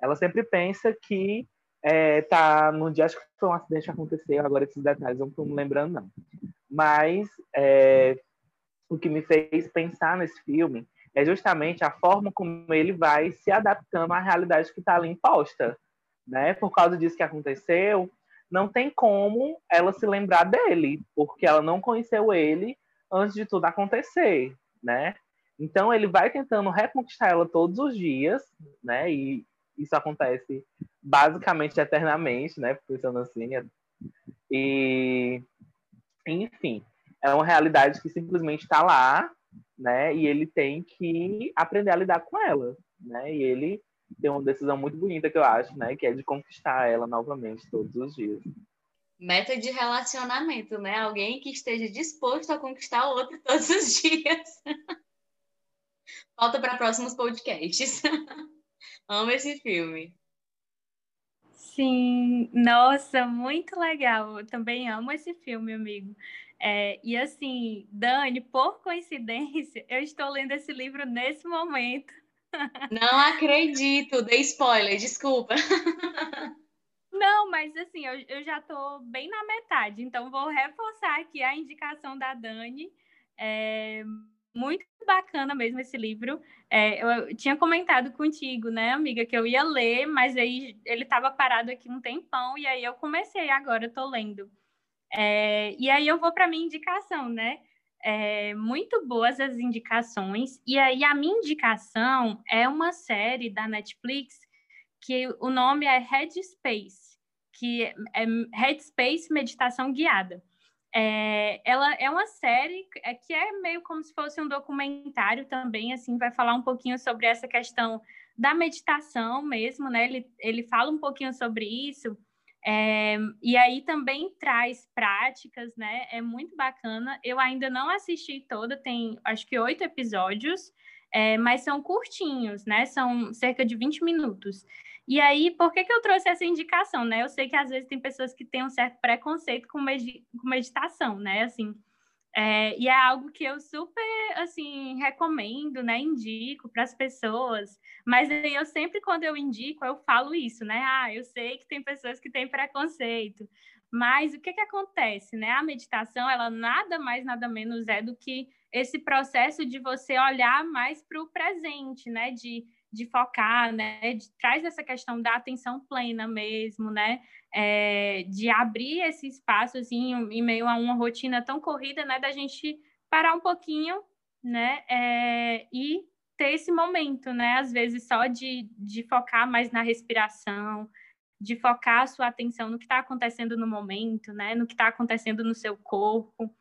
Ela sempre pensa que é, tá no dia, acho que foi um acidente que aconteceu, agora esses detalhes eu não estou me lembrando não. Mas é, o que me fez pensar nesse filme é justamente a forma como ele vai se adaptando à realidade que está ali imposta. Né? Por causa disso que aconteceu, não tem como ela se lembrar dele, porque ela não conheceu ele antes de tudo acontecer, né? Então ele vai tentando reconquistar ela todos os dias, né? E isso acontece basicamente eternamente, né? Pensando assim. E enfim, é uma realidade que simplesmente está lá né? E ele tem que aprender a lidar com ela, né? E ele tem uma decisão muito bonita que eu acho, né? Que é de conquistar ela novamente todos os dias. Meta de relacionamento, né? Alguém que esteja disposto a conquistar o outro todos os *laughs* dias. Falta para próximos podcasts. *laughs* Amo esse filme. Sim, nossa, muito legal. Eu também amo esse filme, amigo. É, e assim, Dani, por coincidência, *laughs* eu estou lendo esse livro nesse momento. Não acredito, dei spoiler, desculpa. Não, mas assim, eu, eu já estou bem na metade, então vou reforçar aqui a indicação da Dani. É muito bacana mesmo esse livro. É, eu tinha comentado contigo, né, amiga, que eu ia ler, mas aí ele estava parado aqui um tempão, e aí eu comecei agora, estou lendo. É, e aí eu vou para minha indicação, né? É, muito boas as indicações. E aí, a minha indicação é uma série da Netflix que o nome é Headspace, que é Headspace Meditação Guiada. É, ela é uma série é, que é meio como se fosse um documentário também, assim, vai falar um pouquinho sobre essa questão da meditação mesmo, né? Ele, ele fala um pouquinho sobre isso, é, e aí também traz práticas, né? É muito bacana. Eu ainda não assisti toda, tem acho que oito episódios, é, mas são curtinhos, né? São cerca de 20 minutos. E aí, por que, que eu trouxe essa indicação, né? Eu sei que às vezes tem pessoas que têm um certo preconceito com, med com meditação, né? Assim, é, e é algo que eu super, assim, recomendo, né? Indico para as pessoas. Mas eu sempre, quando eu indico, eu falo isso, né? Ah, eu sei que tem pessoas que têm preconceito. Mas o que, que acontece, né? A meditação, ela nada mais, nada menos é do que esse processo de você olhar mais para o presente, né? De de focar, né, de, traz essa questão da atenção plena mesmo, né, é, de abrir esse espaço assim, em meio a uma rotina tão corrida, né, da gente parar um pouquinho, né, é, e ter esse momento, né, às vezes só de, de focar mais na respiração, de focar a sua atenção no que está acontecendo no momento, né, no que está acontecendo no seu corpo,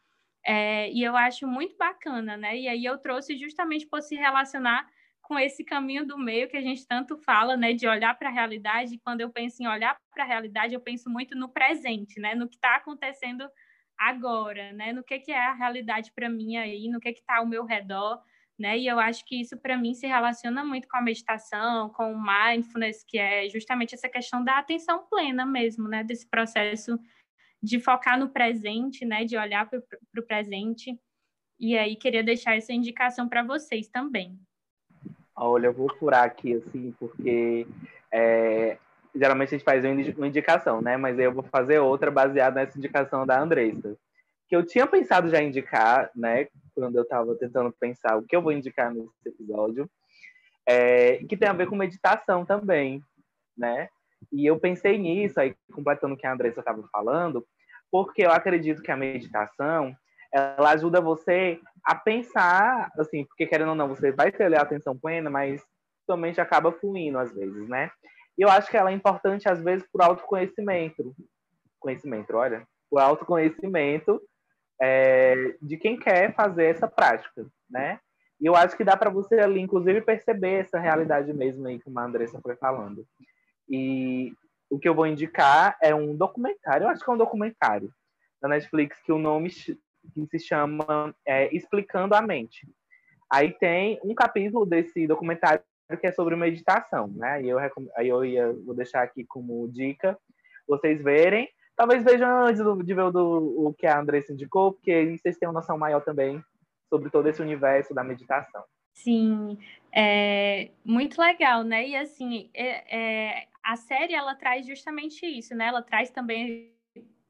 é, e eu acho muito bacana, né, e aí eu trouxe justamente por se relacionar com esse caminho do meio que a gente tanto fala, né, de olhar para a realidade. Quando eu penso em olhar para a realidade, eu penso muito no presente, né, no que está acontecendo agora, né, no que, que é a realidade para mim aí, no que está ao meu redor, né, e eu acho que isso para mim se relaciona muito com a meditação, com o mindfulness, que é justamente essa questão da atenção plena mesmo, né, desse processo de focar no presente, né, de olhar para o presente. E aí queria deixar essa indicação para vocês também. Olha, eu vou furar aqui, assim, porque é, geralmente a gente faz uma indicação, né? Mas eu vou fazer outra baseada nessa indicação da Andressa. Que eu tinha pensado já indicar, né? Quando eu estava tentando pensar o que eu vou indicar nesse episódio. É, que tem a ver com meditação também, né? E eu pensei nisso, aí completando o que a Andressa estava falando, porque eu acredito que a meditação ela ajuda você a pensar, assim, porque querendo ou não, você vai ter a atenção plena, mas somente acaba fluindo às vezes, né? E eu acho que ela é importante às vezes por autoconhecimento. Conhecimento, olha, por autoconhecimento é, de quem quer fazer essa prática, né? E eu acho que dá para você ali, inclusive, perceber essa realidade mesmo aí que a Andressa foi falando. E o que eu vou indicar é um documentário, eu acho que é um documentário da Netflix, que o nome que se chama é, Explicando a Mente. Aí tem um capítulo desse documentário que é sobre meditação, né? Aí eu, aí eu ia, vou deixar aqui como dica vocês verem. Talvez vejam antes de ver o, do, o que a Andressa indicou, porque aí vocês têm uma noção maior também sobre todo esse universo da meditação. Sim, é muito legal, né? E assim, é, é, a série ela traz justamente isso, né? Ela traz também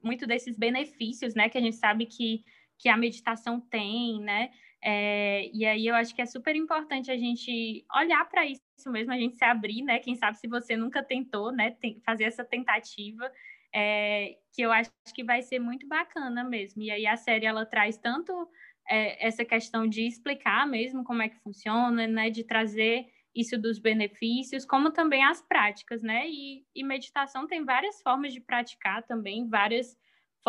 muito desses benefícios, né? Que a gente sabe que que a meditação tem, né? É, e aí eu acho que é super importante a gente olhar para isso mesmo, a gente se abrir, né? Quem sabe se você nunca tentou, né? Tem, fazer essa tentativa, é, que eu acho que vai ser muito bacana mesmo. E aí a série ela traz tanto é, essa questão de explicar mesmo como é que funciona, né? De trazer isso dos benefícios, como também as práticas, né? E, e meditação tem várias formas de praticar também, várias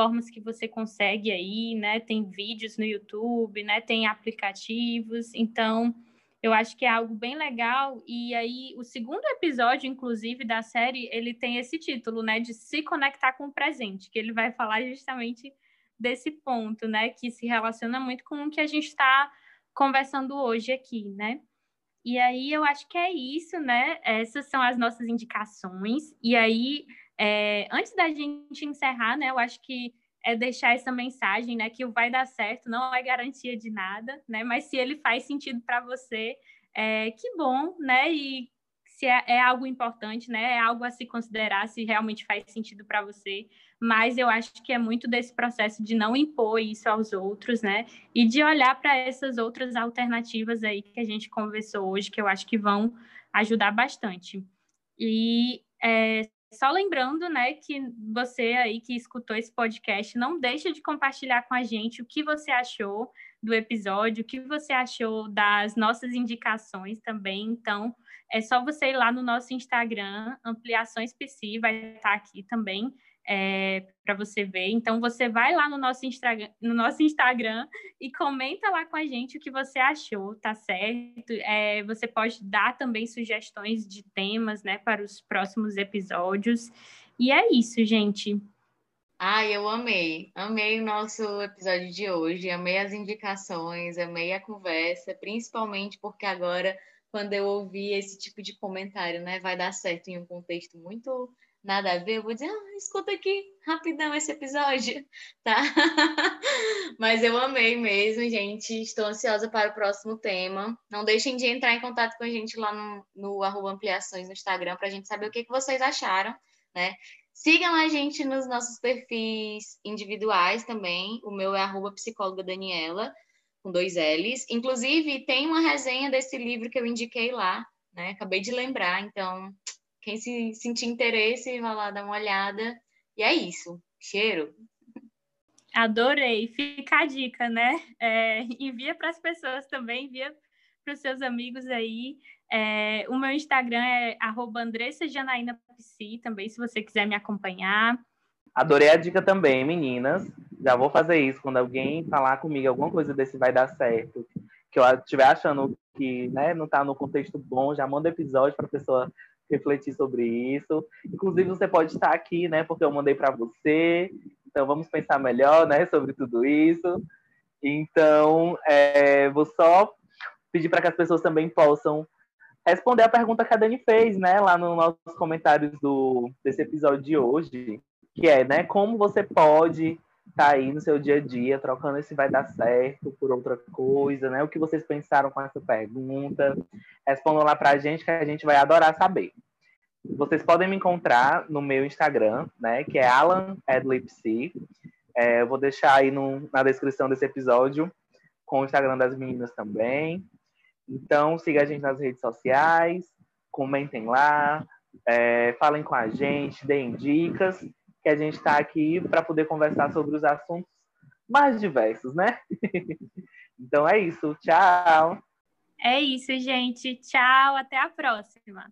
formas que você consegue aí, né? Tem vídeos no YouTube, né? Tem aplicativos. Então, eu acho que é algo bem legal. E aí, o segundo episódio, inclusive, da série, ele tem esse título, né? De se conectar com o presente, que ele vai falar justamente desse ponto, né? Que se relaciona muito com o que a gente está conversando hoje aqui, né? E aí eu acho que é isso, né? Essas são as nossas indicações. E aí é, antes da gente encerrar, né, eu acho que é deixar essa mensagem, né, que o vai dar certo não é garantia de nada, né, mas se ele faz sentido para você, é, que bom, né, e se é, é, algo importante, né, é algo a se considerar se realmente faz sentido para você, mas eu acho que é muito desse processo de não impor isso aos outros, né, e de olhar para essas outras alternativas aí que a gente conversou hoje, que eu acho que vão ajudar bastante. E é, só lembrando, né, que você aí que escutou esse podcast, não deixa de compartilhar com a gente o que você achou, do episódio, o que você achou das nossas indicações também. Então, é só você ir lá no nosso Instagram, Ampliações PC, vai estar aqui também é, para você ver. Então, você vai lá no nosso, Instagram, no nosso Instagram e comenta lá com a gente o que você achou, tá certo? É, você pode dar também sugestões de temas, né, para os próximos episódios. E é isso, gente. Ai, eu amei. Amei o nosso episódio de hoje, amei as indicações, amei a conversa, principalmente porque agora, quando eu ouvi esse tipo de comentário, né, vai dar certo em um contexto muito nada a ver, eu vou dizer, ah, escuta aqui rapidão esse episódio, *laughs* tá? Mas eu amei mesmo, gente. Estou ansiosa para o próximo tema. Não deixem de entrar em contato com a gente lá no, no arroba ampliações no Instagram para a gente saber o que, que vocês acharam, né? Sigam a gente nos nossos perfis individuais também. O meu é arroba psicóloga Daniela, com dois L's. Inclusive, tem uma resenha desse livro que eu indiquei lá, né? Acabei de lembrar, então quem se sentir interesse, vai lá dar uma olhada. E é isso. Cheiro. Adorei. Fica a dica, né? É, envia para as pessoas também, envia para os seus amigos aí. É, o meu Instagram é andressajanaínapsi também, se você quiser me acompanhar. Adorei a dica também, meninas. Já vou fazer isso quando alguém falar comigo alguma coisa desse vai dar certo, que eu estiver achando que né, não está no contexto bom, já manda episódio para a pessoa refletir sobre isso. Inclusive, você pode estar aqui, né? Porque eu mandei para você. Então, vamos pensar melhor, né? Sobre tudo isso. Então, é, vou só pedir para que as pessoas também possam responder a pergunta que a Dani fez, né? Lá nos nossos comentários do, desse episódio de hoje. Que é, né? Como você pode tá aí no seu dia a dia, trocando se vai dar certo por outra coisa, né? O que vocês pensaram com essa pergunta? Respondam lá pra gente que a gente vai adorar saber. Vocês podem me encontrar no meu Instagram, né? Que é Alan Adlipsy. É, eu vou deixar aí no, na descrição desse episódio com o Instagram das meninas também. Então, siga a gente nas redes sociais, comentem lá, é, falem com a gente, deem dicas que a gente está aqui para poder conversar sobre os assuntos mais diversos, né? *laughs* então é isso. Tchau. É isso, gente. Tchau. Até a próxima.